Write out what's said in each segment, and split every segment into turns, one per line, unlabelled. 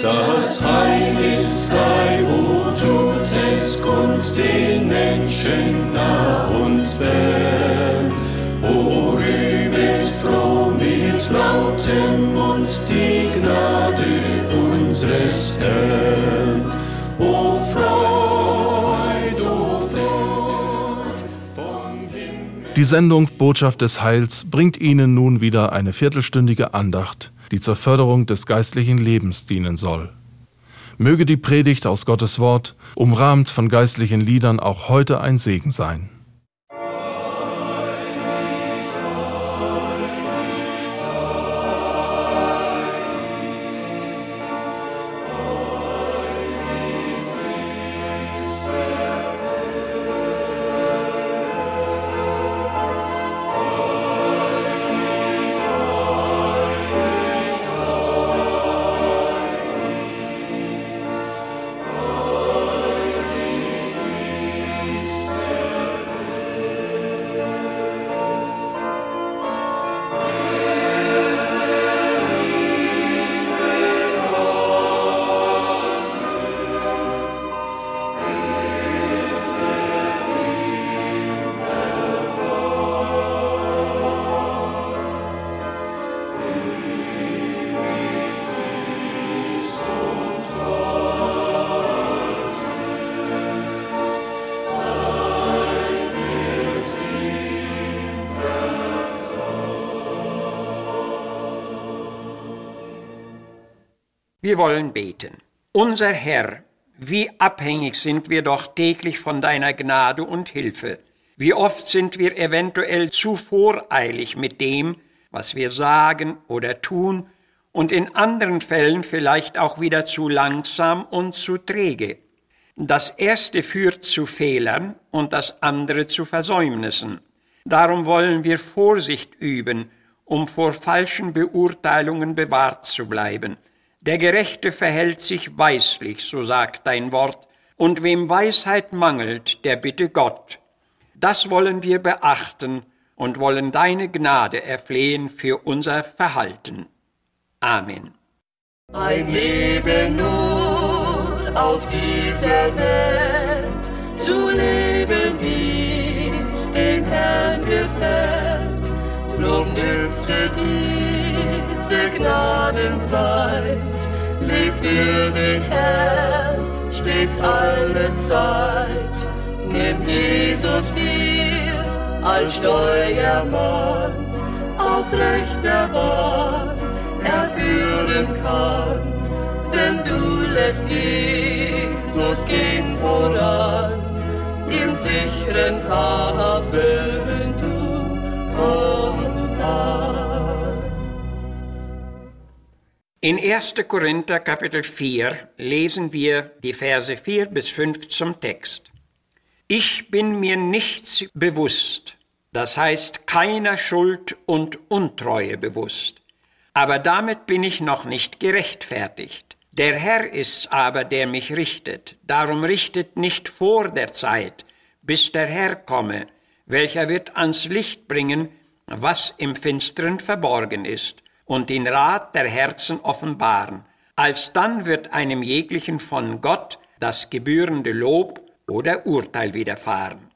Das Heil ist frei, wo tut es kund den Menschen nah und fern. O rühmet froh mit lautem Mund die Gnade unseres Herrn. O Freud, o Freud vom Himmel.
Die Sendung Botschaft des Heils bringt Ihnen nun wieder eine viertelstündige Andacht die zur Förderung des geistlichen Lebens dienen soll. Möge die Predigt aus Gottes Wort, umrahmt von geistlichen Liedern, auch heute ein Segen sein.
Wir wollen beten. Unser Herr, wie abhängig sind wir doch täglich von deiner Gnade und Hilfe. Wie oft sind wir eventuell zu voreilig mit dem, was wir sagen oder tun, und in anderen Fällen vielleicht auch wieder zu langsam und zu träge. Das erste führt zu Fehlern und das andere zu Versäumnissen. Darum wollen wir Vorsicht üben, um vor falschen Beurteilungen bewahrt zu bleiben. Der Gerechte verhält sich weislich, so sagt dein Wort, und wem Weisheit mangelt, der bitte Gott. Das wollen wir beachten und wollen deine Gnade erflehen für unser Verhalten. Amen.
Ein Leben nur auf dieser Welt, zu leben, wie es den Herrn gefällt, drum nütze diese Gnadenzeit leb für den Herrn, stets alle Zeit. Nimm Jesus dir als Steuermann auf rechter Bahn, er führen kann. Wenn du lässt Jesus gehen voran, im sicheren Hafen
In 1. Korinther Kapitel 4 lesen wir die Verse 4 bis 5 zum Text. Ich bin mir nichts bewusst, das heißt keiner Schuld und Untreue bewusst, aber damit bin ich noch nicht gerechtfertigt. Der Herr ist aber, der mich richtet, darum richtet nicht vor der Zeit, bis der Herr komme, welcher wird ans Licht bringen, was im Finstern verborgen ist und den Rat der Herzen offenbaren. Alsdann wird einem jeglichen von Gott das gebührende Lob oder Urteil widerfahren.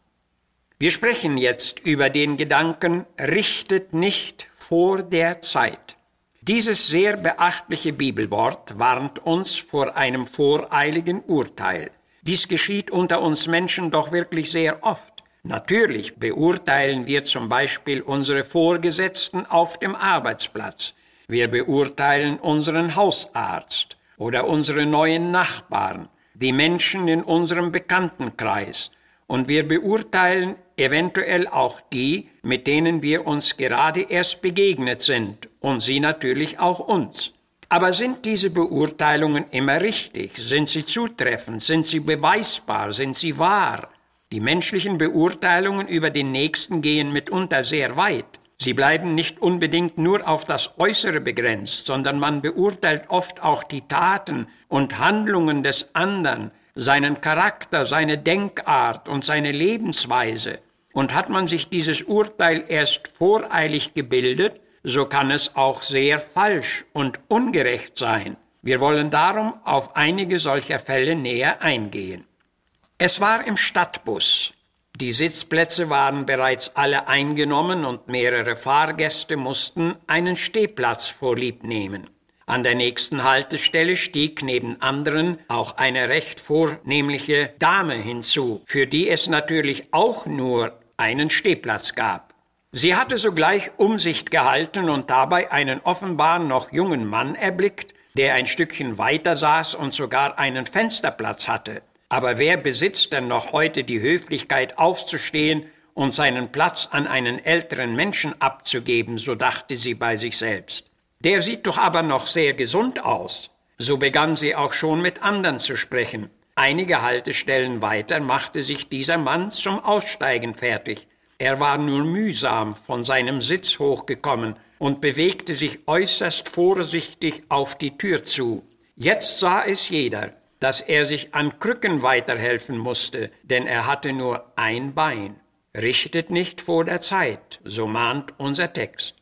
Wir sprechen jetzt über den Gedanken, richtet nicht vor der Zeit. Dieses sehr beachtliche Bibelwort warnt uns vor einem voreiligen Urteil. Dies geschieht unter uns Menschen doch wirklich sehr oft. Natürlich beurteilen wir zum Beispiel unsere Vorgesetzten auf dem Arbeitsplatz. Wir beurteilen unseren Hausarzt oder unsere neuen Nachbarn, die Menschen in unserem Bekanntenkreis und wir beurteilen eventuell auch die, mit denen wir uns gerade erst begegnet sind und sie natürlich auch uns. Aber sind diese Beurteilungen immer richtig? Sind sie zutreffend? Sind sie beweisbar? Sind sie wahr? Die menschlichen Beurteilungen über den Nächsten gehen mitunter sehr weit. Sie bleiben nicht unbedingt nur auf das Äußere begrenzt, sondern man beurteilt oft auch die Taten und Handlungen des anderen, seinen Charakter, seine Denkart und seine Lebensweise. Und hat man sich dieses Urteil erst voreilig gebildet, so kann es auch sehr falsch und ungerecht sein. Wir wollen darum auf einige solcher Fälle näher eingehen. Es war im Stadtbus. Die Sitzplätze waren bereits alle eingenommen und mehrere Fahrgäste mussten einen Stehplatz vorlieb nehmen. An der nächsten Haltestelle stieg neben anderen auch eine recht vornehmliche Dame hinzu, für die es natürlich auch nur einen Stehplatz gab. Sie hatte sogleich Umsicht gehalten und dabei einen offenbar noch jungen Mann erblickt, der ein Stückchen weiter saß und sogar einen Fensterplatz hatte. Aber wer besitzt denn noch heute die Höflichkeit aufzustehen und seinen Platz an einen älteren Menschen abzugeben, so dachte sie bei sich selbst. Der sieht doch aber noch sehr gesund aus. So begann sie auch schon mit anderen zu sprechen. Einige Haltestellen weiter machte sich dieser Mann zum Aussteigen fertig. Er war nur mühsam von seinem Sitz hochgekommen und bewegte sich äußerst vorsichtig auf die Tür zu. Jetzt sah es jeder, dass er sich an Krücken weiterhelfen musste, denn er hatte nur ein Bein. Richtet nicht vor der Zeit, so mahnt unser Text.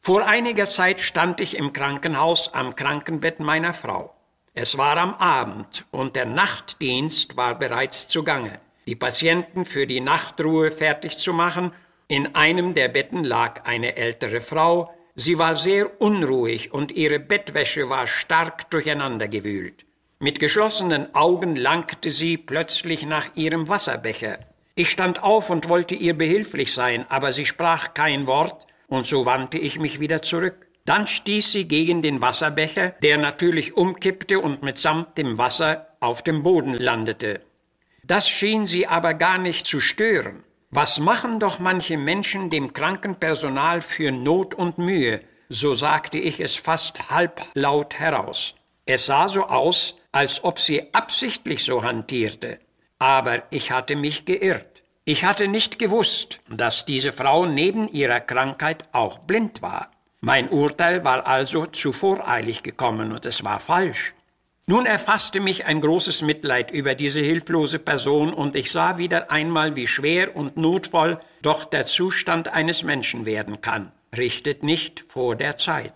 Vor einiger Zeit stand ich im Krankenhaus am Krankenbett meiner Frau. Es war am Abend und der Nachtdienst war bereits zugange, die Patienten für die Nachtruhe fertig zu machen. In einem der Betten lag eine ältere Frau. Sie war sehr unruhig und ihre Bettwäsche war stark durcheinandergewühlt. Mit geschlossenen Augen langte sie plötzlich nach ihrem Wasserbecher. Ich stand auf und wollte ihr behilflich sein, aber sie sprach kein Wort, und so wandte ich mich wieder zurück. Dann stieß sie gegen den Wasserbecher, der natürlich umkippte und mitsamt dem Wasser auf dem Boden landete. Das schien sie aber gar nicht zu stören. Was machen doch manche Menschen dem Krankenpersonal für Not und Mühe, so sagte ich es fast halblaut heraus. Es sah so aus, als ob sie absichtlich so hantierte. Aber ich hatte mich geirrt. Ich hatte nicht gewusst, dass diese Frau neben ihrer Krankheit auch blind war. Mein Urteil war also zu voreilig gekommen und es war falsch. Nun erfasste mich ein großes Mitleid über diese hilflose Person und ich sah wieder einmal, wie schwer und notvoll doch der Zustand eines Menschen werden kann. Richtet nicht vor der Zeit.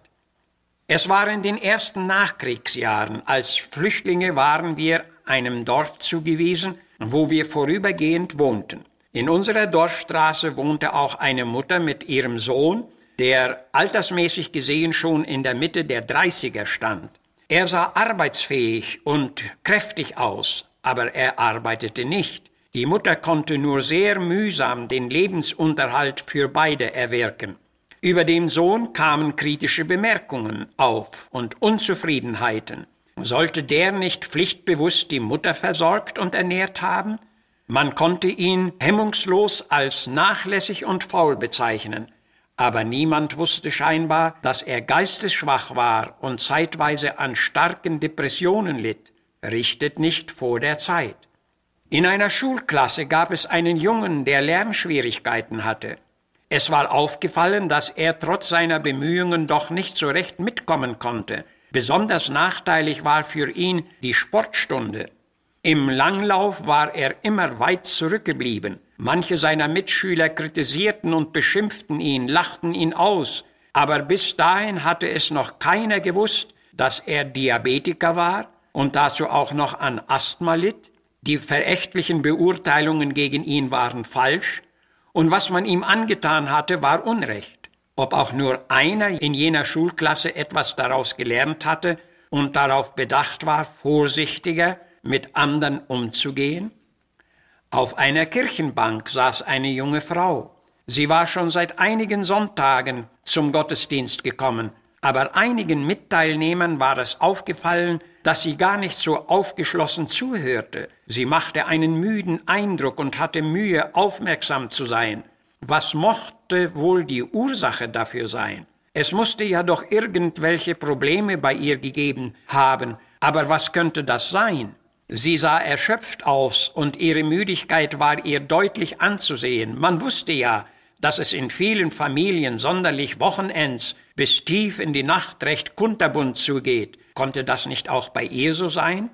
Es war in den ersten Nachkriegsjahren. Als Flüchtlinge waren wir einem Dorf zugewiesen, wo wir vorübergehend wohnten. In unserer Dorfstraße wohnte auch eine Mutter mit ihrem Sohn, der altersmäßig gesehen schon in der Mitte der Dreißiger stand. Er sah arbeitsfähig und kräftig aus, aber er arbeitete nicht. Die Mutter konnte nur sehr mühsam den Lebensunterhalt für beide erwirken. Über den Sohn kamen kritische Bemerkungen auf und Unzufriedenheiten. Sollte der nicht pflichtbewusst die Mutter versorgt und ernährt haben? Man konnte ihn hemmungslos als nachlässig und faul bezeichnen, aber niemand wusste scheinbar, dass er geistesschwach war und zeitweise an starken Depressionen litt, richtet nicht vor der Zeit. In einer Schulklasse gab es einen Jungen, der Lernschwierigkeiten hatte. Es war aufgefallen, dass er trotz seiner Bemühungen doch nicht so recht mitkommen konnte. Besonders nachteilig war für ihn die Sportstunde. Im Langlauf war er immer weit zurückgeblieben. Manche seiner Mitschüler kritisierten und beschimpften ihn, lachten ihn aus, aber bis dahin hatte es noch keiner gewusst, dass er Diabetiker war und dazu auch noch an Asthma litt. Die verächtlichen Beurteilungen gegen ihn waren falsch, und was man ihm angetan hatte, war Unrecht. Ob auch nur einer in jener Schulklasse etwas daraus gelernt hatte und darauf bedacht war, vorsichtiger mit anderen umzugehen? Auf einer Kirchenbank saß eine junge Frau. Sie war schon seit einigen Sonntagen zum Gottesdienst gekommen, aber einigen Mitteilnehmern war es aufgefallen, dass sie gar nicht so aufgeschlossen zuhörte. Sie machte einen müden Eindruck und hatte Mühe, aufmerksam zu sein. Was mochte wohl die Ursache dafür sein? Es musste ja doch irgendwelche Probleme bei ihr gegeben haben, aber was könnte das sein? Sie sah erschöpft aus und ihre Müdigkeit war ihr deutlich anzusehen. Man wusste ja, dass es in vielen Familien sonderlich Wochenends bis tief in die Nacht recht kunterbunt zugeht. Konnte das nicht auch bei ihr so sein?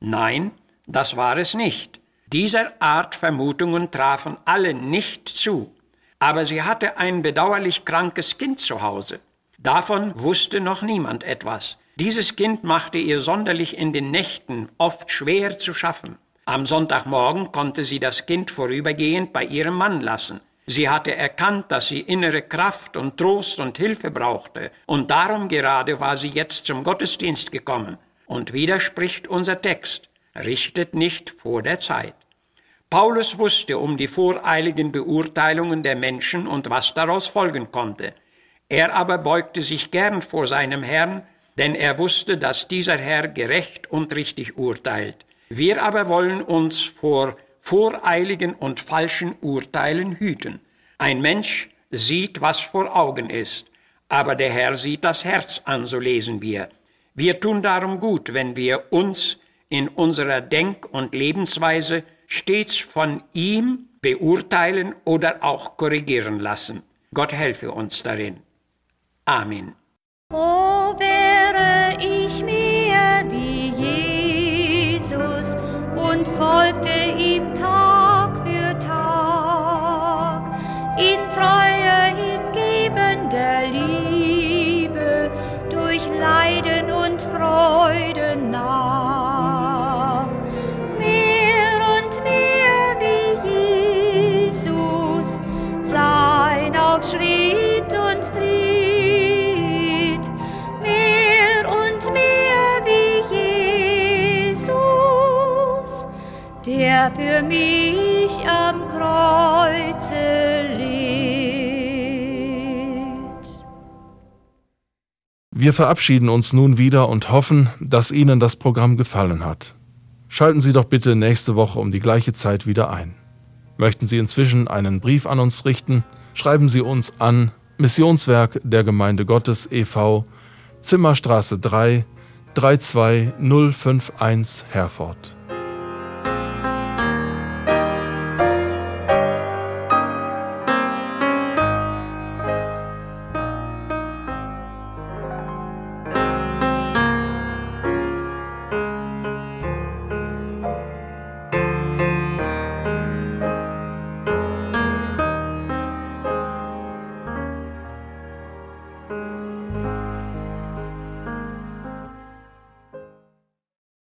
Nein, das war es nicht. Dieser Art Vermutungen trafen alle nicht zu. Aber sie hatte ein bedauerlich krankes Kind zu Hause. Davon wusste noch niemand etwas. Dieses Kind machte ihr sonderlich in den Nächten oft schwer zu schaffen. Am Sonntagmorgen konnte sie das Kind vorübergehend bei ihrem Mann lassen. Sie hatte erkannt, dass sie innere Kraft und Trost und Hilfe brauchte, und darum gerade war sie jetzt zum Gottesdienst gekommen. Und widerspricht unser Text, richtet nicht vor der Zeit. Paulus wusste um die voreiligen Beurteilungen der Menschen und was daraus folgen konnte. Er aber beugte sich gern vor seinem Herrn, denn er wusste, dass dieser Herr gerecht und richtig urteilt. Wir aber wollen uns vor voreiligen und falschen Urteilen hüten. Ein Mensch sieht, was vor Augen ist, aber der Herr sieht das Herz an, so lesen wir. Wir tun darum gut, wenn wir uns in unserer Denk- und Lebensweise stets von ihm beurteilen oder auch korrigieren lassen. Gott helfe uns darin. Amen.
Oh, für mich am Kreuze litt.
Wir verabschieden uns nun wieder und hoffen, dass Ihnen das Programm gefallen hat. Schalten Sie doch bitte nächste Woche um die gleiche Zeit wieder ein. Möchten Sie inzwischen einen Brief an uns richten, schreiben Sie uns an Missionswerk der Gemeinde Gottes e.V. Zimmerstraße 3 32051 Herford.